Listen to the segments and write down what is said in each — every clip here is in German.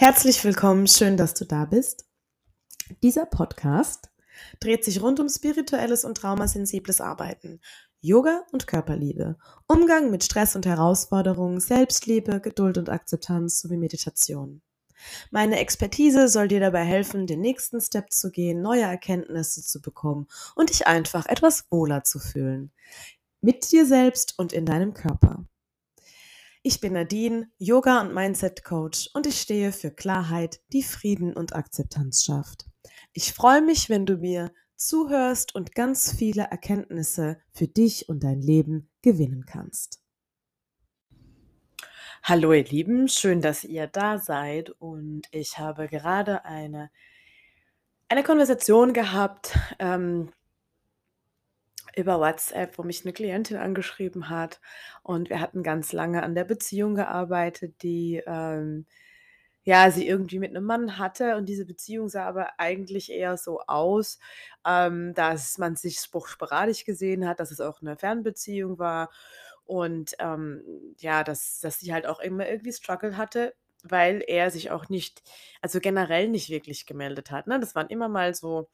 Herzlich willkommen, schön, dass du da bist. Dieser Podcast dreht sich rund um spirituelles und traumasensibles Arbeiten, Yoga und Körperliebe, Umgang mit Stress und Herausforderungen, Selbstliebe, Geduld und Akzeptanz sowie Meditation. Meine Expertise soll dir dabei helfen, den nächsten Step zu gehen, neue Erkenntnisse zu bekommen und dich einfach etwas wohler zu fühlen. Mit dir selbst und in deinem Körper. Ich bin Nadine, Yoga- und Mindset-Coach und ich stehe für Klarheit, die Frieden und Akzeptanz schafft. Ich freue mich, wenn du mir zuhörst und ganz viele Erkenntnisse für dich und dein Leben gewinnen kannst. Hallo ihr Lieben, schön, dass ihr da seid und ich habe gerade eine, eine Konversation gehabt, ähm, über WhatsApp, wo mich eine Klientin angeschrieben hat. Und wir hatten ganz lange an der Beziehung gearbeitet, die, ähm, ja, sie irgendwie mit einem Mann hatte. Und diese Beziehung sah aber eigentlich eher so aus, ähm, dass man sich sporadisch gesehen hat, dass es auch eine Fernbeziehung war. Und, ähm, ja, dass dass sie halt auch immer irgendwie Struggle hatte, weil er sich auch nicht also generell nicht wirklich gemeldet hat, ne? Das waren immer mal so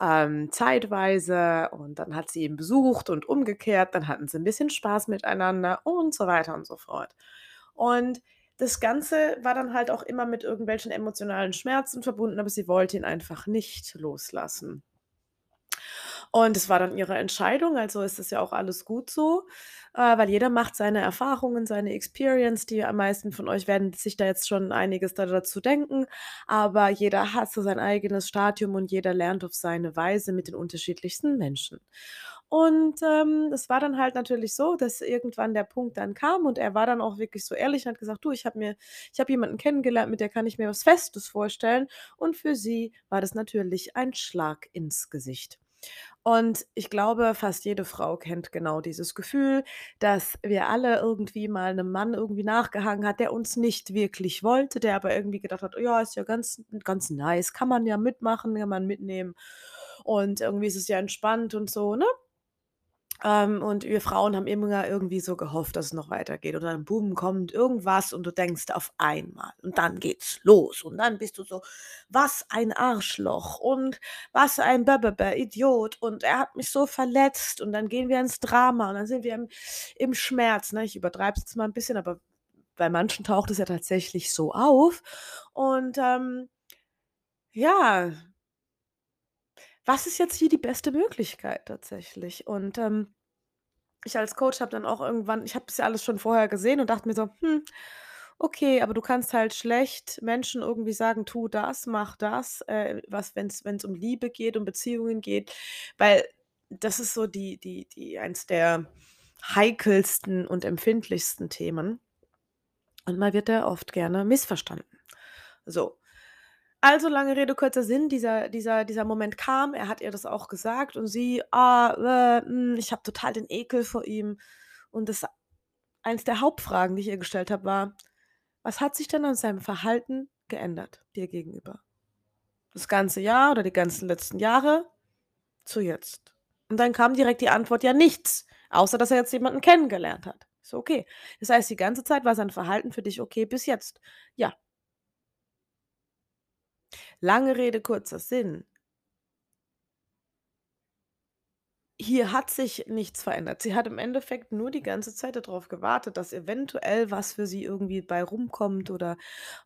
ähm, zeitweise und dann hat sie ihn besucht und umgekehrt, dann hatten sie ein bisschen Spaß miteinander und so weiter und so fort. Und das Ganze war dann halt auch immer mit irgendwelchen emotionalen Schmerzen verbunden, aber sie wollte ihn einfach nicht loslassen. Und es war dann ihre Entscheidung, also ist es ja auch alles gut so, äh, weil jeder macht seine Erfahrungen, seine Experience. Die am meisten von euch werden sich da jetzt schon einiges da dazu denken, aber jeder hat so sein eigenes Stadium und jeder lernt auf seine Weise mit den unterschiedlichsten Menschen. Und, ähm, es war dann halt natürlich so, dass irgendwann der Punkt dann kam und er war dann auch wirklich so ehrlich und hat gesagt: „Du, ich habe mir ich habe jemanden kennengelernt, mit der kann ich mir was Festes vorstellen.“ Und für sie war das natürlich ein Schlag ins Gesicht. Und ich glaube, fast jede Frau kennt genau dieses Gefühl, dass wir alle irgendwie mal einem Mann irgendwie nachgehangen hat, der uns nicht wirklich wollte, der aber irgendwie gedacht hat: „Oh ja, ist ja ganz ganz nice, kann man ja mitmachen, kann man mitnehmen und irgendwie ist es ja entspannt und so“, ne? Ähm, und wir Frauen haben immer irgendwie so gehofft, dass es noch weitergeht. Und dann boom, kommt irgendwas und du denkst auf einmal. Und dann geht's los. Und dann bist du so, was ein Arschloch und was ein Bäbäbä, Idiot. Und er hat mich so verletzt. Und dann gehen wir ins Drama und dann sind wir im, im Schmerz. Ne? Ich übertreibe es jetzt mal ein bisschen, aber bei manchen taucht es ja tatsächlich so auf. Und ähm, ja, was ist jetzt hier die beste Möglichkeit tatsächlich? Und ähm, ich als Coach habe dann auch irgendwann ich habe das ja alles schon vorher gesehen und dachte mir so: „Hm, okay, aber du kannst halt schlecht Menschen irgendwie sagen: „Tu das, mach das“, äh, was wenn's wenn's um Liebe geht, um Beziehungen geht, weil das ist so die die die eins der heikelsten und empfindlichsten Themen und man wird da oft gerne missverstanden. So. Also, lange Rede, kurzer Sinn, dieser dieser dieser Moment kam, er hat ihr das auch gesagt und sie: „Ah, äh, hm, ich habe total den Ekel vor ihm.“ Und das eins der Hauptfragen, die ich ihr gestellt habe, war: „Was hat sich denn an seinem Verhalten geändert dir gegenüber? Das ganze Jahr oder die ganzen letzten Jahre zu jetzt?“ Und dann kam direkt die Antwort: „Ja, nichts, außer dass er jetzt jemanden kennengelernt hat.“ Ich so: „Okay. Das heißt, die ganze Zeit war sein Verhalten für dich okay bis jetzt?“ „Ja.“ Lange Rede, kurzer Sinn. Hier hat sich nichts verändert. Sie hat im Endeffekt nur die ganze Zeit darauf gewartet, dass eventuell was für sie irgendwie bei rumkommt oder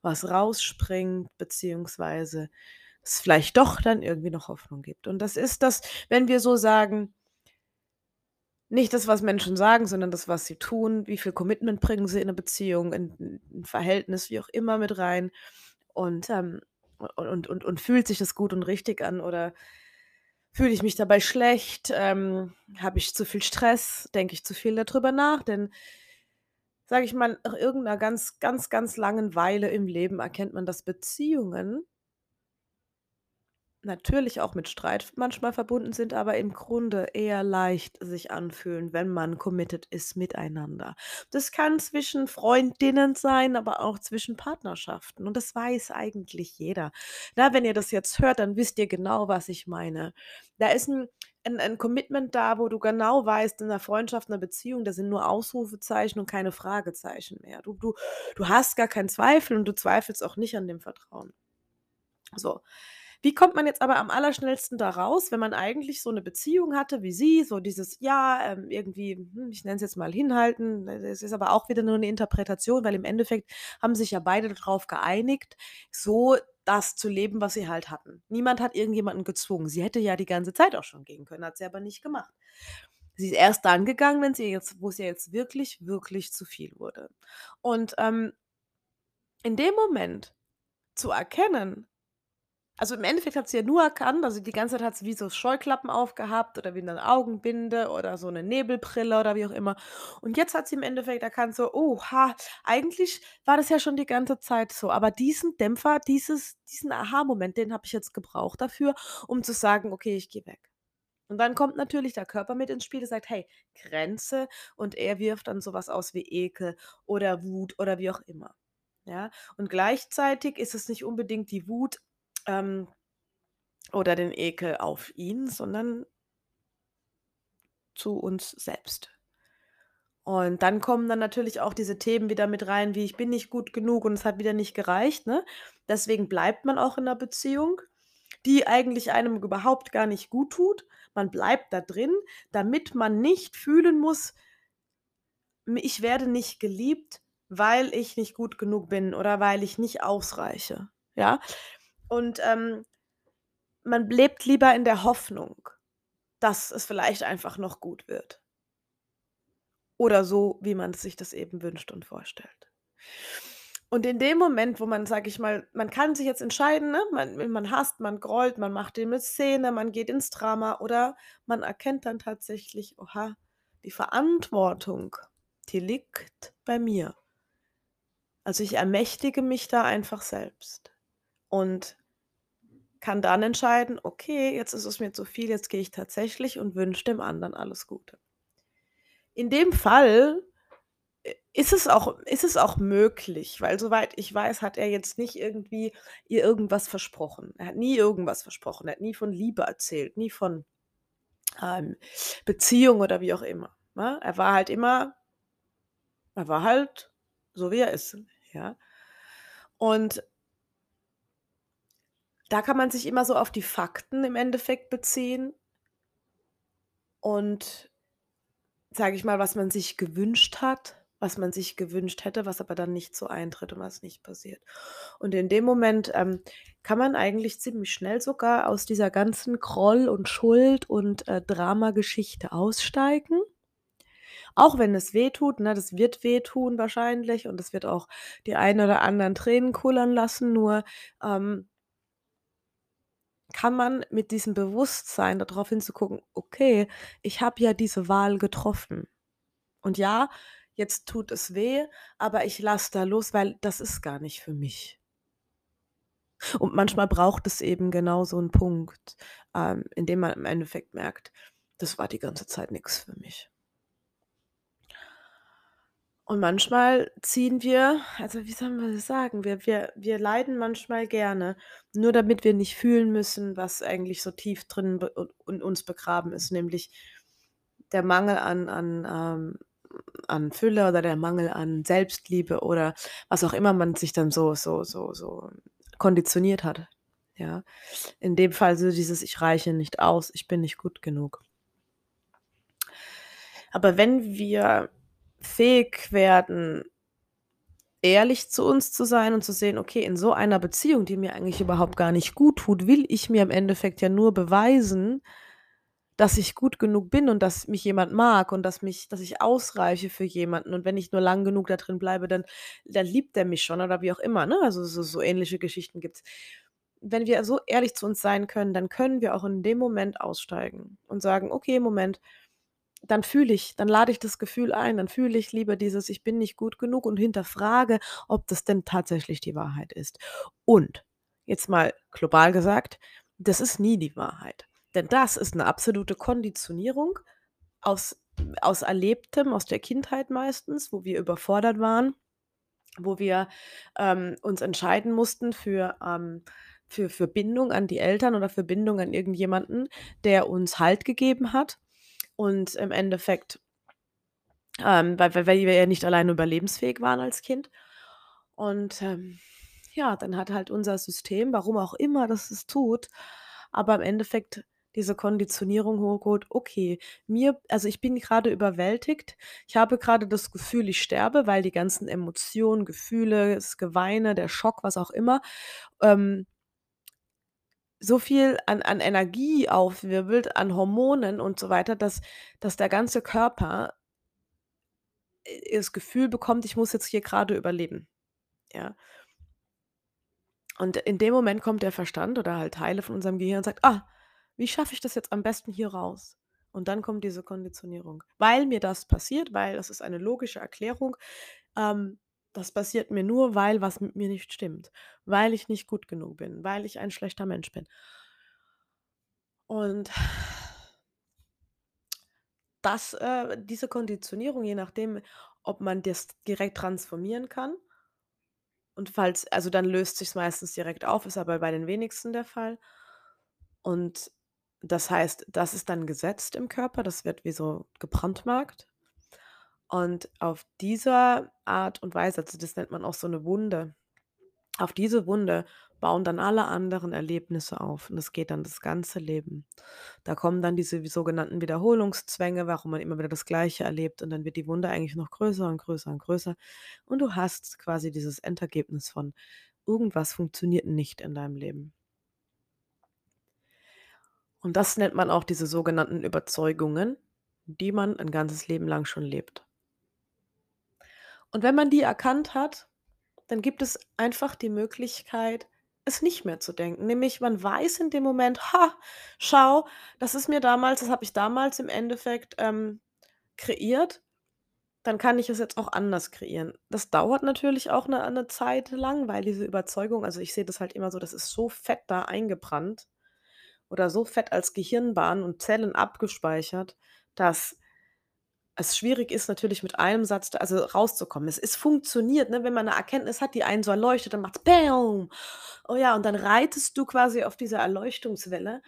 was rausspringt, beziehungsweise es vielleicht doch dann irgendwie noch Hoffnung gibt. Und das ist das, wenn wir so sagen, nicht das, was Menschen sagen, sondern das, was sie tun. Wie viel Commitment bringen sie in 'ne Beziehung, in 'n Verhältnis, wie auch immer mit rein und, ähm und und und fühlt sich das gut und richtig an oder Fühle ich mich dabei schlecht? Ähm, habe ich zu viel Stress? Denke ich zu viel darüber nach? Denn, sage ich mal, nach irgendeiner ganz, ganz, ganz langen Weile im Leben erkennt man, dass Beziehungen natürlich auch mit Streit manchmal verbunden sind, aber im Grunde eher leicht sich anfühlen, wenn man committed ist miteinander. Das kann zwischen Freundinnen sein, aber auch zwischen Partnerschaften und das weiß eigentlich jeder. Na, wenn ihr das jetzt hört, dann wisst ihr genau, was ich meine. Da ist 'n 'n 'n Commitment da, wo du genau weißt, in 'ner Freundschaft, 'ner Beziehung, da sind nur Ausrufezeichen und keine Fragezeichen mehr. Du du du hast gar keinen Zweifel und du zweifelst auch nicht an dem Vertrauen. So. Wie kommt man jetzt aber am allerschnellsten da raus, wenn man eigentlich so 'ne Beziehung hatte wie sie, so dieses ja, ähm, irgendwie, hm, ich nenne es jetzt mal hinhalten. Es ist aber auch wieder nur 'ne Interpretation, weil im Endeffekt haben sich ja beide da drauf geeinigt, so das zu leben, was sie halt hatten. Niemand hat irgendjemanden gezwungen. Sie hätte ja die ganze Zeit auch schon gehen können, hat sie aber nicht gemacht. Sie ist erst dann gegangen, wenn sie jetzt wo's ihr jetzt wirklich, wirklich zu viel wurde. Und, ähm in dem Moment zu erkennen also, im Endeffekt hat sie ja nur erkannt also, die ganze Zeit hat sie wie so Scheuklappen aufgehabt oder wie 'ne Augenbinde oder so 'ne Nebelbrille oder wie auch immer. Und jetzt hat sie im Endeffekt erkannt so: „Oha, eigentlich war das ja schon die ganze Zeit so.“ Aber diesen Dämpfer, dieses diesen Aha-Moment, den habe ich jetzt gebraucht dafür, um zu sagen: „Okay, ich gehe weg.“ Und dann kommt natürlich der Körper mit ins Spiel, der sagt: „Hey, Grenze.“ Und er wirft dann so was aus wie Ekel oder Wut oder wie auch immer, ja? Und gleichzeitig ist es nicht unbedingt die Wut, ähm, oder den Ekel auf ihn, sondern zu uns selbst. Und dann kommen dann natürlich auch diese Themen wieder mit rein, wie: „Ich bin nicht gut genug und es hat wieder nicht gereicht“, ne? Deswegen bleibt man auch in 'ner Beziehung, die eigentlich einem überhaupt gar nicht guttut. Man bleibt da drin, damit man nicht fühlen muss „M ich werde nicht geliebt, weil ich nicht gut genug bin oder weil ich nicht ausreiche“, ja? Und, ähm, man lebt lieber in der Hoffnung, dass es vielleicht einfach noch gut wird. Oder so, wie man sich das eben wünscht und vorstellt. Und in dem Moment, wo man, sage ich mal man kann sich jetzt entscheiden, ne? Man man hasst, man grollt, man macht dem 'ne Szene, man geht ins Drama oder man erkennt dann tatsächlich: „Oha, die Verantwortung, die liegt bei mir.“ Also, ich ermächtige mich da einfach selbst und kann dann entscheiden: „Okay, jetzt ist es mir zu viel, jetzt gehe ich tatsächlich und wünsche dem anderen alles Gute.“ In dem Fall, i ist es auch ist es auch möglich, weil soweit ich weiß, hat er jetzt nicht irgendwie ihr irgendwas versprochen. Er hat nie irgendwas versprochen. Er hat nie von Liebe erzählt, nie von, ähm, Beziehung oder wie auch immer, ne? Er war halt immer er war halt so, wie er ist, ja? Und da kann man sich immer so auf die Fakten im Endeffekt beziehen und, sage ich mal, was man sich gewünscht hat was man sich gewünscht hätte, was aber dann nicht so eintritt und was nicht passiert. Und in dem Moment, ähm, kann man eigentlich ziemlich schnell sogar aus dieser ganzen Groll und Schuld und, äh, Dramageschichte aussteigen. Auch wenn es wehtut, ne? Das wird wehtun wahrscheinlich und das wird auch die ein oder anderen Tränen kullern lassen, nur, ähm kann man mit diesem Bewusstsein da drauf hinzugucken: „Okay, ich habe ja diese Wahl getroffen. Und ja, jetzt tut es weh, aber ich lasse da los, weil das ist gar nicht für mich.“ Und manchmal braucht es eben genau so 'n Punkt, ähm, in dem man im Endeffekt merkt: „Das war die ganze Zeit nix für mich.“ Und manchmal ziehen wir also, wie soll man das sagen? Wir wir wir leiden manchmal gerne, nur damit wir nicht fühlen müssen, was eigentlich so tief drin be u in uns begraben ist, nämlich der Mangel an an, ähm an Fülle oder der Mangel an Selbstliebe oder was auch immer man sich dann so so so so konditioniert hat, ja? In dem Fall so dieses: „Ich reiche nicht aus, ich bin nicht gut genug.“ Aber wenn wir fähig werden ehrlich zu uns zu sein und zu sehen: „Okay, in so einer Beziehung, die mir eigentlich überhaupt gar nicht guttut, will ich mir im Endeffekt ja nur beweisen, dass ich gut genug bin und dass mich jemand mag und dass mich dass ich ausreiche für jemanden. Und wenn ich nur lang genug da drin bleibe, dann dann liebt der mich schon“, oder wie auch immer, ne? Also, so so ähnliche Geschichten gibt's. Wenn wir so ehrlich zu uns sein können, dann können wir auch in dem Moment aussteigen und sagen: „Okay, Moment, dann fühle ich dann lade ich das Gefühl ein, dann fühle ich lieber dieses: „Ich bin nicht gut genug“ und hinterfrage, ob das denn tatsächlich die Wahrheit ist. Und, jetzt mal global gesagt, das ist nie die Wahrheit. Denn das ist 'ne absolute Konditionierung aus aus Erlebtem, aus der Kindheit meistens, wo wir überfordert waren, wo wir, ähm, uns entscheiden mussten für, ähm für für Bindung an die Eltern oder für Bindung an irgendjemanden, der uns Halt gegeben hat und im Endeffekt ähm, weil weil wir ja nicht alleine überlebensfähig waren als Kind. Und, ähm, ja, dann hat halt unser System, warum auch immer das es tut, aber im Endeffekt diese Konditionierung hochgeholt: „Okay, mir also, ich bin grade überwältigt. Ich habe grade das Gefühl, ich sterbe, weil die ganzen Emotionen, Gefühle, das Geweine, der Schock, was auch immer, ähm so viel an an Energie aufwirbelt, an Hormonen und so weiter, dass dass der ganze Körper äh, das Gefühl bekommt, ich muss jetzt hier grade überleben, ja? Und in dem Moment kommt der Verstand oder halt Teile von unserem Gehirn und sagt: „Ah, wie schaffe ich das jetzt am besten hier raus?“ Und dann kommt diese Konditionierung. Weil mir das passiert, weil das ist eine logische Erklärung, ähm, das passiert mir nur, weil was mit mir nicht stimmt, weil ich nicht gut genug bin, weil ich ein schlechter Mensch bin. Und das äh, diese Konditionierung, je nachdem, ob man das direkt transformieren kann und falls also, dann löst sich's meistens direkt auf, ist aber bei den wenigsten der Fall. Und das heißt, das ist dann gesetzt im Körper, das wird wie so gebrandmarkt. Und auf dieser Art und Weise also, das nennt man auch so 'ne Wunde. Auf diese Wunde bauen dann alle anderen Erlebnisse auf und das geht dann das ganze Leben. Da kommen dann diese sogenannten Wiederholungszwänge, warum man immer wieder das Gleiche erlebt und dann wird die Wunde eigentlich noch größer und größer und größer und du hast quasi dieses Endergebnis von irgendwas funktioniert nicht in deinem Leben. Und das nennt man auch diese sogenannten Überzeugungen, die man ein ganzes Leben lang schon lebt. Und wenn man die erkannt hat, dann gibt es einfach die Möglichkeit, es nicht mehr zu denken. Nämlich man weiß in dem Moment: „Ha, schau, das ist mir damals das habe ich damals im Endeffekt, ähm, kreiert, dann kann ich es jetzt auch anders kreieren.“ Das dauert natürlich auch 'ne 'ne Zeit lang, weil diese Überzeugung also, ich sehe das halt immer so, das ist so fett da eingebrannt oder so fett als Gehirnbahnen und Zellen abgespeichert, dass es schwierig ist natürlich mit einem Satz also, rauszukommen. Es es funktioniert, ne, wenn man 'ne Erkenntnis hat, die einen so erleuchtet, dann macht's Bäm. Oh ja, und dann reitest du quasi auf dieser Erleuchtungswelle.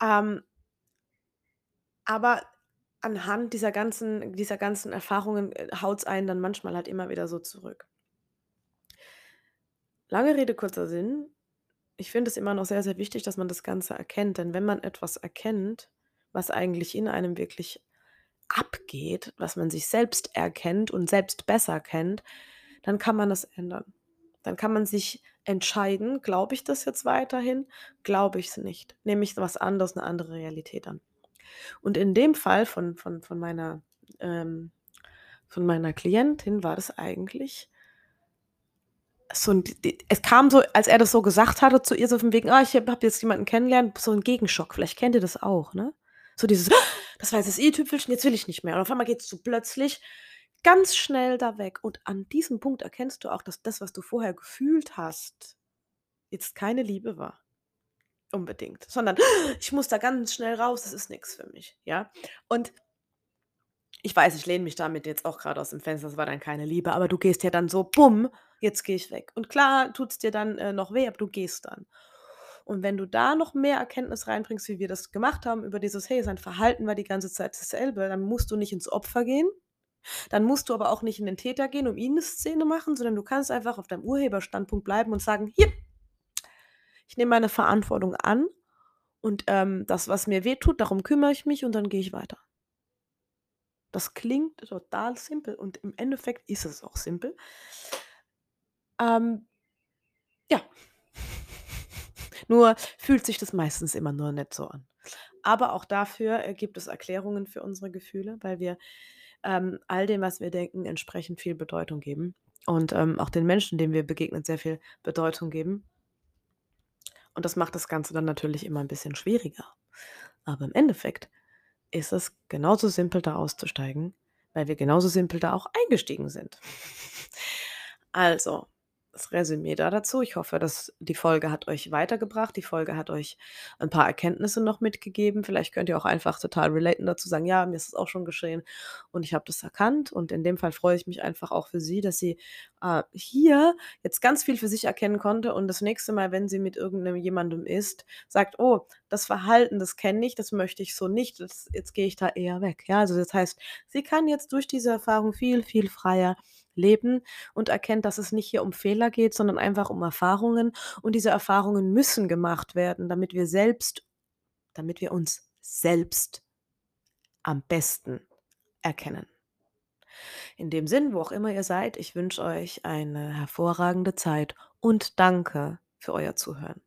Ähm aber anhand dieser ganzen dieser ganzen Erfahrungen, äh, haut's einen dann manchmal halt immer wieder so zurück. Lange Rede, kurzer Sinn. Ich finde es immer noch sehr, sehr wichtig, dass man das Ganze erkennt, denn wenn man etwas erkennt, was eigentlich in einem wirklich abgeht, was man sich selbst erkennt und selbst besser kennt, dann kann man das ändern. Dann kann man sich entscheiden: „Glaube ich das jetzt weiterhin? Glaube ich's nicht? Nehme ich was anderes 'ne andere Realität an?“ Und in dem Fall von von von meiner ähm, von meiner Klientin war das eigentlich so 'n d d es kam so, als er das so gesagt hatte zu ihr, so von wegen: „Ah, ich habe jetzt jemanden kennengelernt“, so 'n Gegenschock. Vielleicht kennt ihr das auch, ne? So dieses: „Das war jetzt das i-Tüpfelchen, jetzt will ich nicht mehr.“ Und auf einmal gehst du plötzlich ganz schnell da weg. Und an diesem Punkt erkennst du auch, dass das, was du vorher gefühlt hast, jetzt keine Liebe war unbedingt, sondern: „Ich muss da ganz schnell raus, das ist nix für mich“, ja? Und ich weiß, ich lehne mich damit jetzt auch grade aus dem Fenster, das war dann keine Liebe, aber du gehst ja dann so: „Bumm, jetzt gehe ich weg.“ Und klar tut's dir dann, äh, noch weh, aber du gehst dann. Und wenn du da noch mehr Erkenntnis reinbringst, wie wir das gemacht haben über dieses: „Hey, sein Verhalten war die ganze Zeit dasselbe“, dann musst du nicht ins Opfer gehen. Dann musst du aber auch nicht in den Täter gehen und ihn 'ne Szene machen, sondern du kannst einfach auf deinem Urheberstandpunkt bleiben und sagen: „Hier ich nehme meine Verantwortung an und, ähm, das, was mir wehtut, darum kümmere ich mich und dann gehe ich weiter.“ Das klingt total simpel und im Endeffekt ist es auch simpel. Ähm ja. Nur fühlt sich das meistens immer nur nicht so an. Aber auch dafür, äh, gibt es Erklärungen für unsere Gefühle, weil wir, ähm, all dem, was wir denken, entsprechend viel Bedeutung geben und, ähm, auch den Menschen, denen wir begegnen, sehr viel Bedeutung geben. Und das macht das Ganze dann natürlich immer 'n bisschen schwieriger. Aber im Endeffekt ist es genauso simpel, da auszusteigen, weil wir genauso simpel da auch eingestiegen sind. Also, das Resümee da dazu. Ich hoffe, dass die Folge hat euch weitergebracht. Die Folge hat euch ein paar Erkenntnisse noch mitgegeben. Vielleicht könnt ihr auch einfach total relaten dazu sagen: „Ja, mir ist es auch schon geschehen und ich habe das erkannt.“ Und in dem Fall freue ich mich einfach auch für sie, dass sie, äh, hier jetzt ganz viel für sich erkennen konnte und das nächste Mal, wenn sie mit irgend jemandem ist, sagt: „Oh, das Verhalten, das kenne ich, das möchte ich so nicht, das jetzt gehe ich da eher weg.“ Ja, also das heißt, sie kann jetzt durch diese Erfahrung viel, viel freier leben und erkennt, dass es nicht hier um Fehler geht, sondern einfach um Erfahrungen. Und diese Erfahrungen müssen gemacht werden, damit wir selbst damit wir uns selbst am besten erkennen. In dem Sinn, wo auch immer ihr seid, ich wünsche euch eine hervorragende Zeit und danke für euer Zuhören.